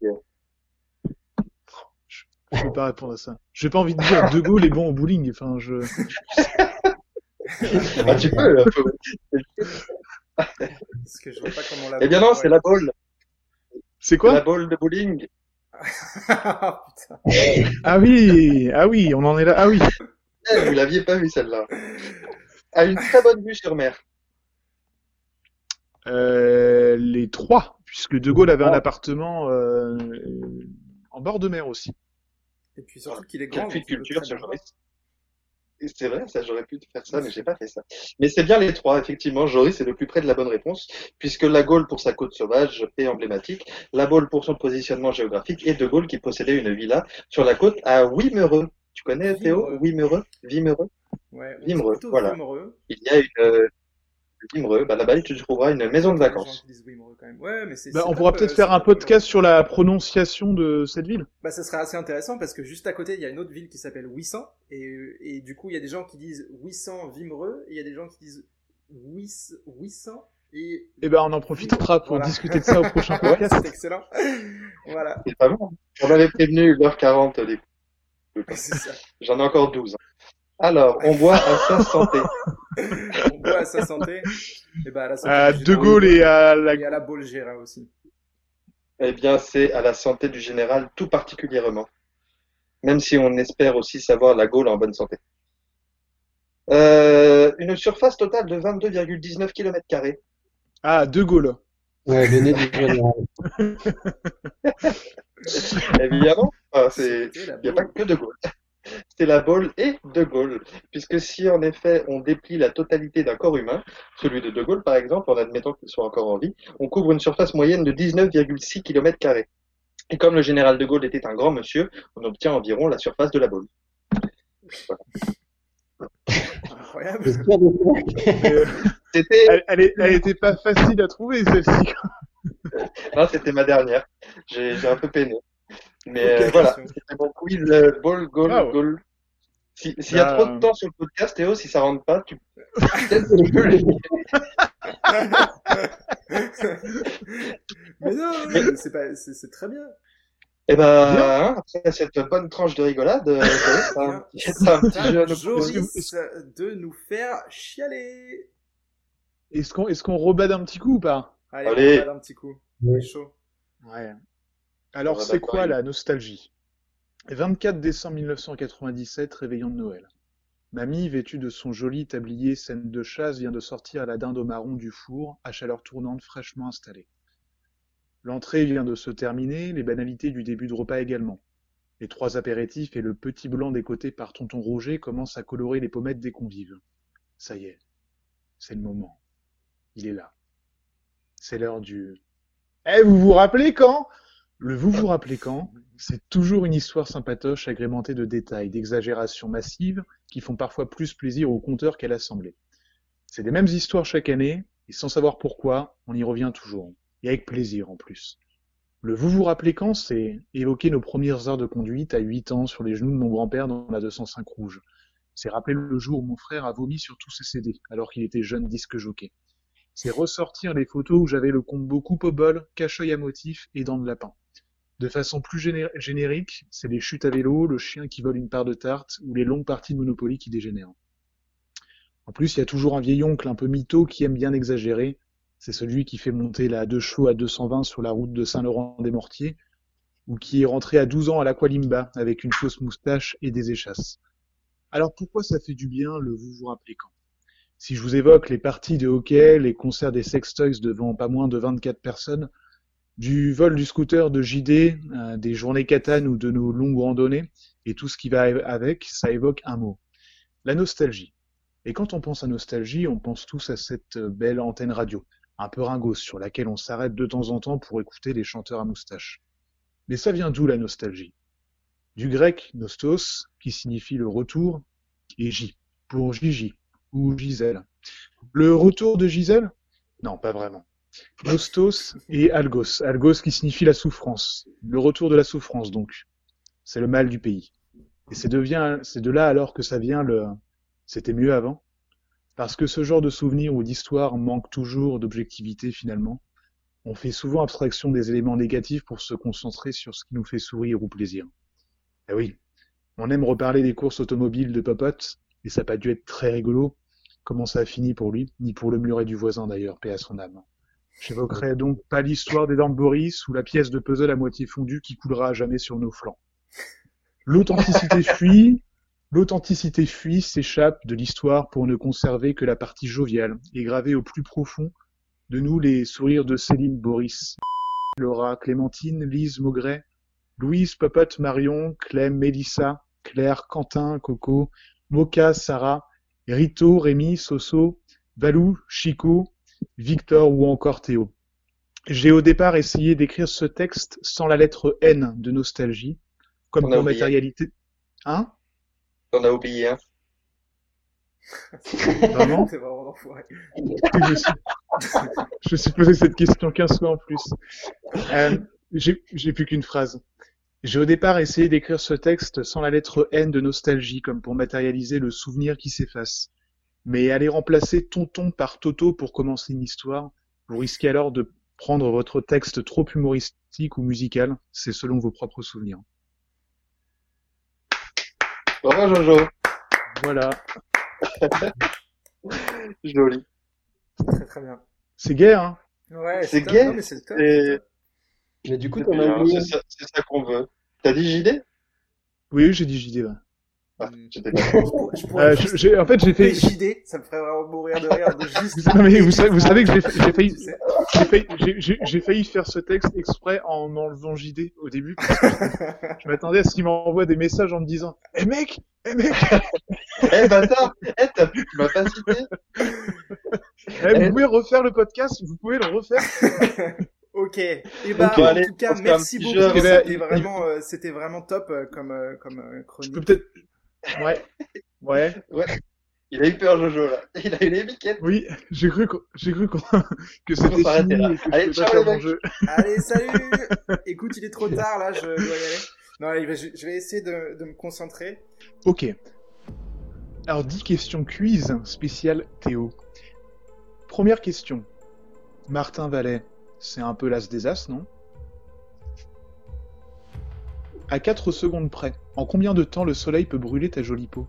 Je peux pas répondre à ça. J'ai pas envie de dire De Gaulle est bon au bowling. Enfin, je. Bah, tu peux. un peu. Parce que je vois pas comment la. Eh bien non, c'est la Baule. C'est La quoi Baule de bowling. Ah. Ah oui, ah oui, on en est là. Ah oui. Eh, vous l'aviez pas vu celle-là. A une très bonne vue sur mer. Euh, les trois, puisque De Gaulle avait un appartement euh, en bord de mer aussi. Et puis surtout qu'il est grand. de culture, Joris. C'est vrai, ça j'aurais pu faire ça, mais j'ai pas fait ça. Mais c'est bien les trois, effectivement. Joris est le plus près de la bonne réponse, puisque la Gaule pour sa côte sauvage et emblématique, la Baule pour son positionnement géographique, et De Gaulle qui possédait une villa sur la côte à Wimereux. Tu connais Théo? Wimereux Wimereux? Ouais, Vimereux, voilà. Vimereux. Il y a une euh, Wimereux, bah là-bas tu trouveras une maison de des vacances. quand même. Ouais, mais. Bah, on pourra peu- peut-être faire un peu podcast sur la prononciation de cette ville. Bah, ça serait assez intéressant parce que juste à côté, il y a une autre ville qui s'appelle Ouissan. Et, et du coup, il y a des gens qui disent Ouissan Vimereux. Et il y a des gens qui disent Ouiss, Ouissan. Et. Eh ben, on en profitera pour Voilà. discuter de ça au prochain Ouais, podcast. c'est excellent. voilà. C'est pas bon. On avait prévenu l'heure 40 les C'est ça. J'en ai encore 12. Alors, on boit à sa santé. À sa santé. Et bah, à la santé. À du De. Gaulle et à la. Et à la Bolgera aussi. Eh bien, c'est à la santé du général tout particulièrement. Même si on espère aussi savoir la Gaule en bonne santé. Euh, une surface totale de 22,19 km carrés. Ah, De Gaulle. Ouais, le nez du général. Évidemment, ah, il n'y a pas que De Gaulle. C'est la Baule et De Gaulle. Puisque si en effet on déplie la totalité d'un corps humain, celui de De Gaulle par exemple, en admettant qu'il soit encore en vie, on couvre une surface moyenne de 19,6 km carrés. Et comme le général De Gaulle était un grand monsieur, on obtient environ la surface de la Baule. Incroyable. Euh, C'était, elle, elle, est- elle était pas facile à trouver, celle-ci. non, c'était ma dernière. J'ai, j'ai un peu peiné. Mais Ok, euh, voilà, c'était mon quiz euh, Ball, Goal, Wow. Goal. Si- S'il y a Bah, trop de temps sur le podcast, Théo, si ça rentre pas, tu mais non, mais c'est pas, très bien. Eh ben, hein, après cette bonne tranche de rigolade, euh, jeu à nous Joris de nous faire chialer. Est-ce qu'on est qu'on rebade un petit coup ou pas? Allez, Allez. on regarde un petit coup. C'est chaud. Ouais. Alors, c'est quoi la nostalgie? 24 décembre 1997, réveillon de Noël. Mamie, vêtue de son joli tablier scène de chasse, vient de sortir la dinde au marron du four, à chaleur tournante fraîchement installée. L'entrée vient de se terminer, les banalités du début de repas également. Les trois apéritifs et le petit blanc des côtés par tonton Roger commencent à colorer les pommettes des convives. Ça y est, c'est le moment. Il est là. C'est l'heure du... Eh, vous vous rappelez quand? Le vous vous rappelez quand C'est toujours une histoire sympatoche agrémentée de détails, d'exagérations massives qui font parfois plus plaisir au conteur qu'à l'assemblée. C'est les mêmes histoires chaque année, et sans savoir pourquoi, on y revient toujours. Et avec plaisir en plus. Le vous vous rappelez quand, c'est évoquer nos premières heures de conduite à 8 ans sur les genoux de mon grand-père dans la 205 rouge. C'est rappeler le jour où mon frère a vomi sur tous ses CD, alors qu'il était jeune disque jockey. C'est ressortir les photos où j'avais le combo coupe au bol, cache-œil à motif et dents de lapin. De façon plus géné- générique, c'est les chutes à vélo, le chien qui vole une part de tarte ou les longues parties de Monopoly qui dégénèrent. En plus, il y a toujours un vieil oncle un peu mytho qui aime bien exagérer. C'est celui qui fait monter la deux chevaux à 220 sur la route de Saint-Laurent-des-Mortiers ou qui est rentré à 12 ans à l'Aqualimba avec une fausse moustache et des échasses. Alors pourquoi ça fait du bien le vous vous rappelez quand? Si je vous évoque les parties de hockey, les concerts des sextoys devant pas moins de 24 personnes, du vol du scooter de JD, euh, des journées catanes ou de nos longues randonnées, et tout ce qui va avec, ça évoque un mot. La nostalgie. Et quand on pense à nostalgie, on pense tous à cette belle antenne radio, un peu ringos, sur laquelle on s'arrête de temps en temps pour écouter les chanteurs à moustache. Mais ça vient d'où la nostalgie? Du grec nostos, qui signifie le retour, et J, pour Gigi, ou Gisèle. Le retour de Gisèle Non, pas vraiment. Nostos et algos. Algos qui signifie la souffrance. Le retour de la souffrance, donc. C'est le mal du pays. Et c'est de là alors que ça vient le c'était mieux avant. Parce que ce genre de souvenir ou d'histoire manque toujours d'objectivité finalement. On fait souvent abstraction des éléments négatifs pour se concentrer sur ce qui nous fait sourire ou plaisir. Eh oui, on aime reparler des courses automobiles de Popote, et ça n'a pas dû être très rigolo, comment ça a fini pour lui, ni pour le muret du voisin d'ailleurs, paix à son âme. J'évoquerai donc pas l'histoire des dents de Boris ou la pièce de puzzle à moitié fondue qui coulera à jamais sur nos flancs. L'authenticité fuit, l'authenticité fuit, s'échappe de l'histoire pour ne conserver que la partie joviale et graver au plus profond de nous les sourires de Céline, Boris, Laura, Clémentine, Lise, Maugret, Louise, Popote, Marion, Clem, Mélissa, Claire, Quentin, Coco, Moka, Sarah, Rito, Rémi, Soso, Valou, Chico, Victor ou encore Théo. J'ai au départ essayé d'écrire ce texte sans la lettre N de nostalgie, comme On pour matérialité. Hein? On a oublié un. Vraiment? C'est vraiment l'enfoiré. je, me suis... je suis posé cette question 15 fois en plus. Euh, j'ai plus qu'une phrase. J'ai au départ essayé d'écrire ce texte sans la lettre N de nostalgie, comme pour matérialiser le souvenir qui s'efface. Mais aller remplacer tonton par Toto pour commencer une histoire, vous risquez alors de prendre votre texte trop humoristique ou musical, c'est selon vos propres souvenirs. Bravo Jojo. Voilà. Joli. Très très bien. C'est gay, hein? Ouais, C'est gay, Non, mais c'est le top. Et Mais du coup, c'est ça, c'est ça qu'on veut. T'as dit JD Oui, j'ai dit JD. ouais. Euh, juste je- j'ai- en fait, j'ai fait. JD, ça me ferait vraiment mourir de rire de juste. Non, mais vous savez, vous savez que j'ai j'ai failli, j'ai failli, j'ai- j'ai- j'ai failli faire ce texte exprès en enlevant JD au début. parce que je m'attendais à ce qu'il m'envoie des messages en me disant Eh mec Eh mec Eh bâtard Eh t'as vu, tu m'as pas cité eh, Vous pouvez refaire le podcast Vous pouvez le refaire Ok. Et bah, Ok. en Allez, tout cas, merci beaucoup. Eh ben, C'était vraiment, euh, c'était vraiment top euh, comme, euh, comme euh, Je chronique. peux peut-être. Ouais. Ouais. Il a eu peur Jojo là. Il a eu les biquettes. Oui, j'ai cru, qu'on- j'ai cru que c'était fini là. que Allez, ciao, les mecs. Allez, salut Écoute, il est trop tard là, je dois y aller. Non, allez, je, je vais essayer de, de me concentrer. Ok. Alors, 10 questions quiz spécial Théo. Première question. Martin Vallet, c'est un peu l'as des as, non? À 4 secondes près, en combien de temps le soleil peut brûler ta jolie peau?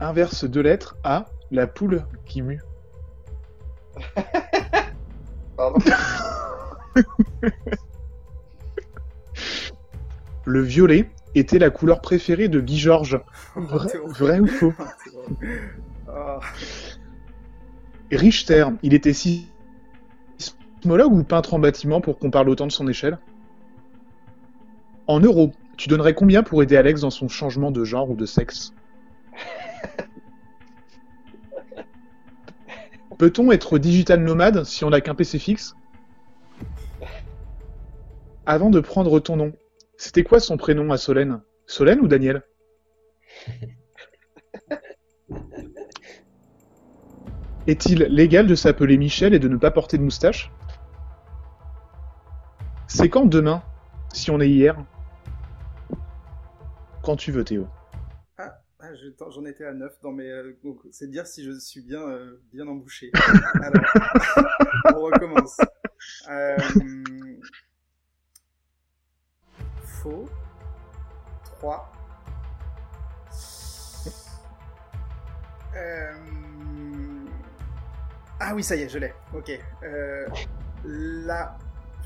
Inverse deux lettres A, la poule qui mue. Pardon. Le violet était la couleur préférée de Guy Georges. Vrai, ou faux? Oh. Richter, il était sismologue ou peintre en bâtiment pour qu'on parle autant de son échelle? En euros, tu donnerais combien pour aider Alex dans son changement de genre ou de sexe Peut-on être digital nomade si on n'a qu'un PC fixe Avant de prendre ton nom, c'était quoi son prénom à Solène? Solène ou Daniel? Est-il légal de s'appeler Michel et de ne pas porter de moustache? C'est quand demain Si on est hier? Quand tu veux, Théo. Ah, je- attends, J'en étais à 9 dans mes. euh, c'est dire si je suis bien, euh, bien embouché. Alors, on recommence. Euh, faux. 3. Euh, Ah oui, ça y est, je l'ai. Ok. Euh, La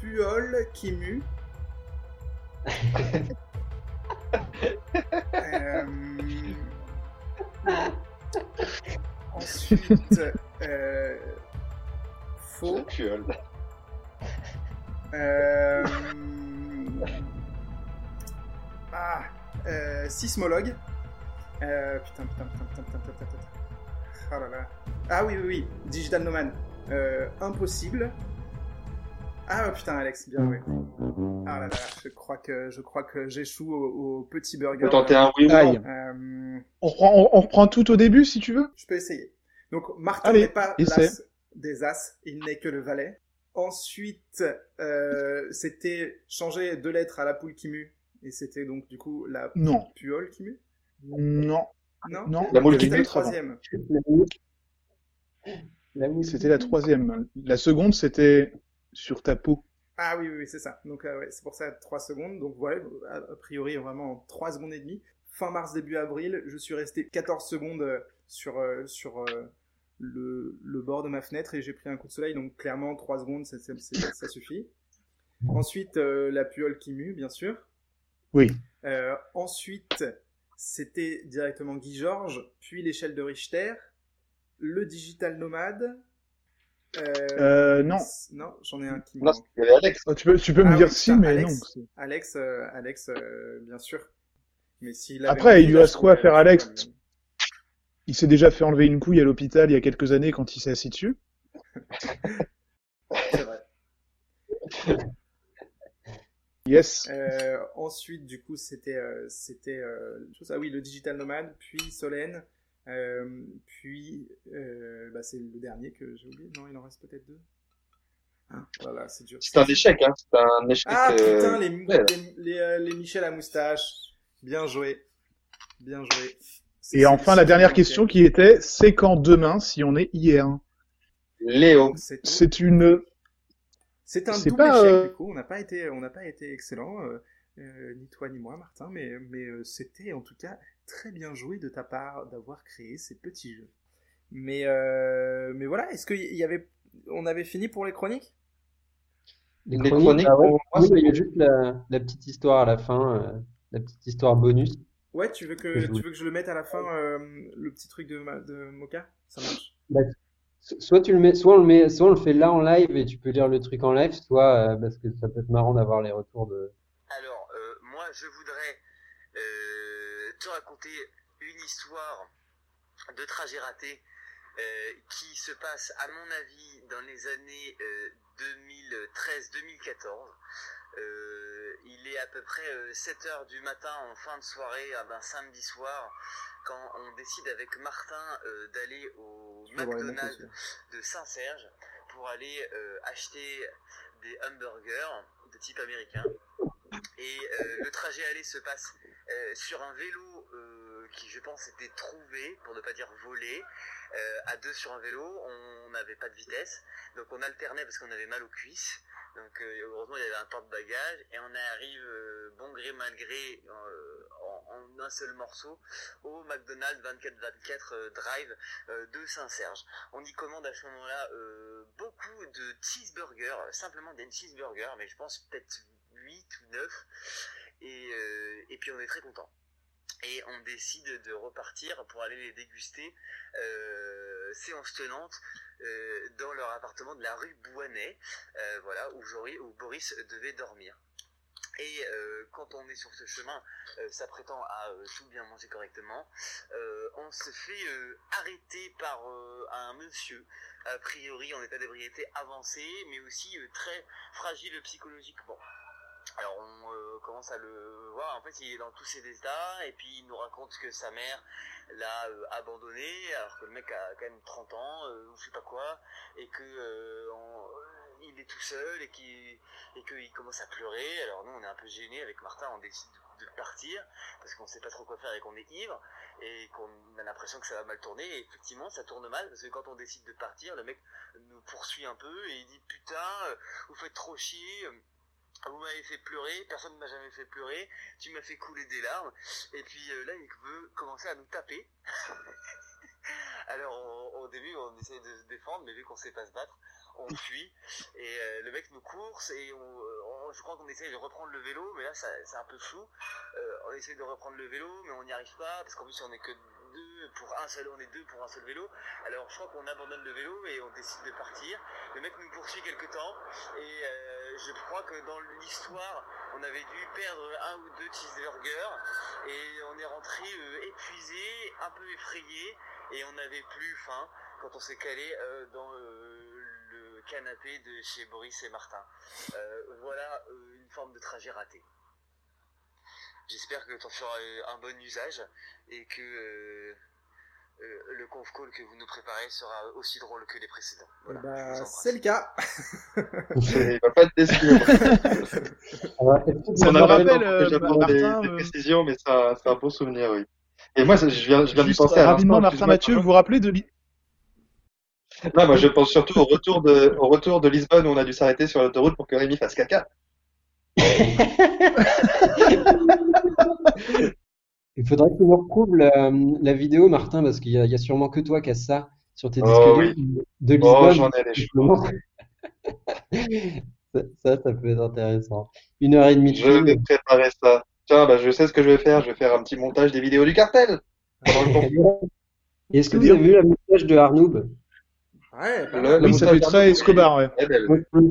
puole qui mue Euh, Ensuite, euh... faux. Euh... Ah, euh, sismologue. Euh, putain, putain, putain, putain, putain, putain, putain. Ah là là. Ah oui, oui, oui. Digital Nomad. Euh, impossible. Ah putain, Alex, bien joué. Ah là là, je crois que je crois que j'échoue au, au petit burger. On peut tenter un oui ou Aïe. non. Euh, On reprend, on, on reprend tout au début si tu veux? je peux essayer. Donc Martin n'est pas l'as des as, il n'est que le valet. Ensuite, euh, c'était changer deux lettres à la poule qui mue, et c'était donc du coup la Non. puole qui mue. Non, Non. non. La moule qui avant. troisième. La mouche. C'était la troisième. La seconde, c'était sur ta peau. Ah oui, oui, oui, c'est ça. Donc euh, ouais, c'est pour ça 3 secondes. Donc voilà, a, a priori vraiment 3 secondes et demie. Fin mars, début avril, je suis resté 14 secondes euh, sur, euh, sur euh, le, le bord de ma fenêtre et j'ai pris un coup de soleil. Donc clairement 3 secondes, ça, ça- suffit. Ensuite, la puole qui mue, bien sûr. Oui. Ensuite, c'était directement Guy Georges, puis l'échelle de Richter, le digital nomade. Euh, Euh, non. Non, j'en ai un qui me Non, manque. il y avait Alex. Oh, tu peux, tu peux Ah me dire oui, si, mais Alex. non. Alex, euh, Alex, euh, bien sûr. Mais s'il Après, il lui reste quoi à faire, Alex je pourrais- Il s'est déjà fait enlever une couille à l'hôpital il y a quelques années quand il s'est assis dessus. C'est vrai. Yes. Euh, ensuite, du coup, c'était, euh, c'était, euh, ah oui, le digital nomade, puis Solène, euh, puis, euh, bah, c'est le dernier que j'ai oublié. Non, il en reste peut-être deux. Ah, voilà, c'est dur. C'est un échec, hein. C'est un échec. Ah euh, putain, les, ouais. les, les, euh, les Michel à moustache. Bien joué. Bien joué. Et enfin, la dernière question qui était, c'est quand demain si on est hier? Léo. C'est une... C'est un C'est double pas, échec euh, du coup. On n'a pas été, on n'a pas été excellent, euh, euh, ni toi ni moi, Martin, mais mais euh, c'était en tout cas très bien joué de ta part d'avoir créé ces petits jeux. Mais euh, mais voilà, est-ce qu'il y avait, on avait fini pour les chroniques? Les Les chroniques, ah ouais. pour moi, Oui, il y a juste la, la petite histoire à la fin, euh, la petite histoire bonus. Ouais, tu veux que Que je tu veux que je le mette à la fin, euh, le petit truc de de Moka? Ça marche. So- Soit tu le mets, soit on le met, soit on le fait là en live et tu peux lire le truc en live, soit euh, parce que ça peut être marrant d'avoir les retours de. Alors, euh, moi, je voudrais te raconter une histoire de trajet raté euh, qui se passe, à mon avis, dans les années euh, 2013-2014. Euh, il est à peu près euh, 7 heures du matin en fin de soirée euh, d'un samedi soir quand on décide avec Martin euh, d'aller au McDonald's de Saint-Serge pour aller euh, acheter des hamburgers de type américain. Et euh, le trajet aller se passe euh, sur un vélo euh, qui, je pense, était trouvé, pour ne pas dire volé, euh, à deux sur un vélo. On n'avait pas de vitesse, donc on alternait parce qu'on avait mal aux cuisses. Donc heureusement il y avait un porte-bagages et on arrive bon gré mal gré en, en un seul morceau au McDonald's 24-24 euh, Drive de Saint-Serge. On y commande à ce moment-là beaucoup de cheeseburgers, simplement des cheeseburgers, mais je pense peut-être 8 ou 9. Et, euh, et puis on est très content. Et on décide de repartir pour aller les déguster euh, séance tenante euh, dans leur appartement de la rue Bouanet, euh, voilà, où, où Boris devait dormir. Et quand on est sur ce chemin, euh, s'apprêtant à tout bien manger correctement, on se fait arrêter par un monsieur, a priori en état d'ébriété avancé, mais aussi très fragile psychologiquement. Alors on euh, commence à le voir, en fait il est dans tous ses états, et puis il nous raconte que sa mère l'a euh, abandonné, alors que le mec a quand même 30 ans, euh, ou je sais pas quoi, et que il est tout seul, et qu'il et qu'il commence à pleurer. Alors nous on est un peu gênés avec Martin, on décide de, partir, parce qu'on sait pas trop quoi faire et qu'on est ivre, et qu'on a l'impression que ça va mal tourner, et effectivement ça tourne mal, parce que quand on décide de partir, le mec nous poursuit un peu, et il dit putain, vous faites trop chier, vous m'avez fait pleurer, personne ne m'a jamais fait pleurer, tu m'as fait couler des larmes, et puis euh, là il veut commencer à nous taper. Alors on- au début on essaie de se défendre, mais vu qu'on sait pas se battre, on fuit, et euh, le mec nous course, et on, on je crois qu'on essaye de reprendre le vélo, mais là c'est un peu flou. Euh, on essaye de reprendre le vélo, mais on n'y arrive pas, parce qu'en plus on est que pour un seul, on est deux pour un seul vélo. Alors je crois qu'on abandonne le vélo et on décide de partir. Le mec nous poursuit quelque temps, et euh, je crois que dans l'histoire, on avait dû perdre un ou deux cheeseburgers, et on est rentré euh, épuisé, un peu effrayé, et on n'avait plus faim quand on s'est calé euh, dans le canapé de chez Boris et Martin. Voilà une forme de trajet raté. J'espère que tu en feras euh, un bon usage et que euh, euh, le conf call que vous nous préparez sera aussi drôle que les précédents. Voilà, Bah, c'est le cas. Il va pas être déçu. Ça On me a rappelle, euh, j'apprends des, précisions, mais c'est un, c'est un bon souvenir, oui. Et moi, ça, je viens, je viens Juste penser à rapidement, Martin Mathieu, vous vous rappelez de l'I- Non, moi, je pense surtout au retour de, au retour de Lisbonne où on a dû s'arrêter sur l'autoroute pour que Rémi fasse caca. Il faudrait que tu nous retrouves la, la vidéo, Martin, parce qu'il y a, il y a sûrement que toi qui as ça sur tes disques Oh, durs de Oh, Lisbonne. j'en ai les cheveux. justement. Ça, ça, peut être intéressant. Une heure et demie de Je vais préparer ça. Tiens, bah, je sais ce que je vais faire. Je vais faire un petit montage des vidéos du cartel. Est-ce que vous avez vu la moustache de Arnoub? Ouais, Le- mal. la Oui, ça fait très Escobar, ouais. est.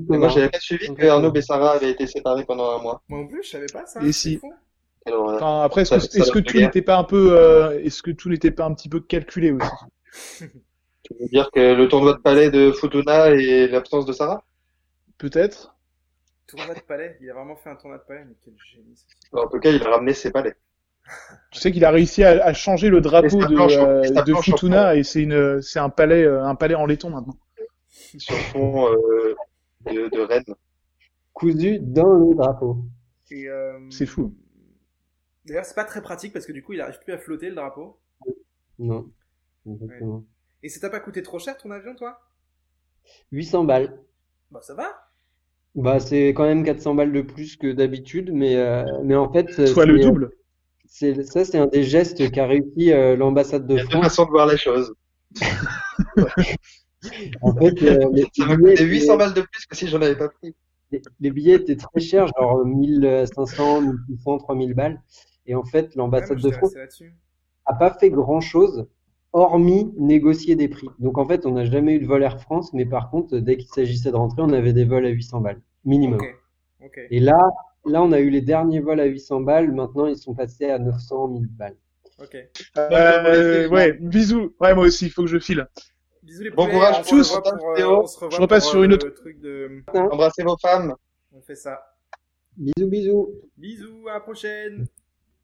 Moi, j'avais pas suivi que Arnaud et Sarah avaient été séparés pendant un mois. Moi non plus, je savais pas ça. Et si. fou. Enfin, après, est-ce que, est-ce que tout n'était pas un peu, euh, est-ce que tout n'était pas un petit peu calculé aussi? Tu veux dire que le tournoi de palais de Futuna et l'absence de Sarah? Peut-être. Tournoi de palais. Il a vraiment fait un tournoi de palais, mais quel génie. En tout cas, il a ramené ses palais. Tu sais qu'il a réussi à, à changer le drapeau de, euh, de Futuna et c'est une, c'est un palais, euh, un palais en laiton maintenant. Sur fond, euh, de, de Rennes. cousu dans le drapeau. Euh, C'est fou. D'ailleurs, c'est pas très pratique parce que du coup, il arrive plus à flotter le drapeau. Non. Exactement. Et ça t'a pas coûté trop cher ton avion, toi? 800 balles. Bah, ça va. Bah, c'est quand même 400 balles de plus que d'habitude, mais, euh, mais en fait, Soit le double. C'est, ça, c'est un des gestes qu'a réussi euh, l'ambassade de Il y a deux France. façons de voir les choses. En fait, euh, les, Ça m'a billets coûté étaient- 800 balles de plus que si j'en avais pas pris. les- les billets étaient très chers, genre 1500, 1600, 3000 balles. Et en fait, l'ambassade de France resté là-dessus. a pas fait grand-chose, hormis négocier des prix. Donc en fait, on n'a jamais eu de vol Air France, mais par contre, dès qu'il s'agissait de rentrer, on avait des vols à 800 balles, minimum. Et là, là, on a eu les derniers vols à 800 balles. Maintenant, ils sont passés à 900, 1000 balles. Ok. Euh, ouais, bisous. Ouais, moi aussi, il faut que je file. Bisous les Bon poulets, courage on se tous. pour, euh, on se revoit Je repasse sur euh, une autre- truc de... Embrassez vos femmes. On fait ça. Bisous, bisous. Bisous, à la prochaine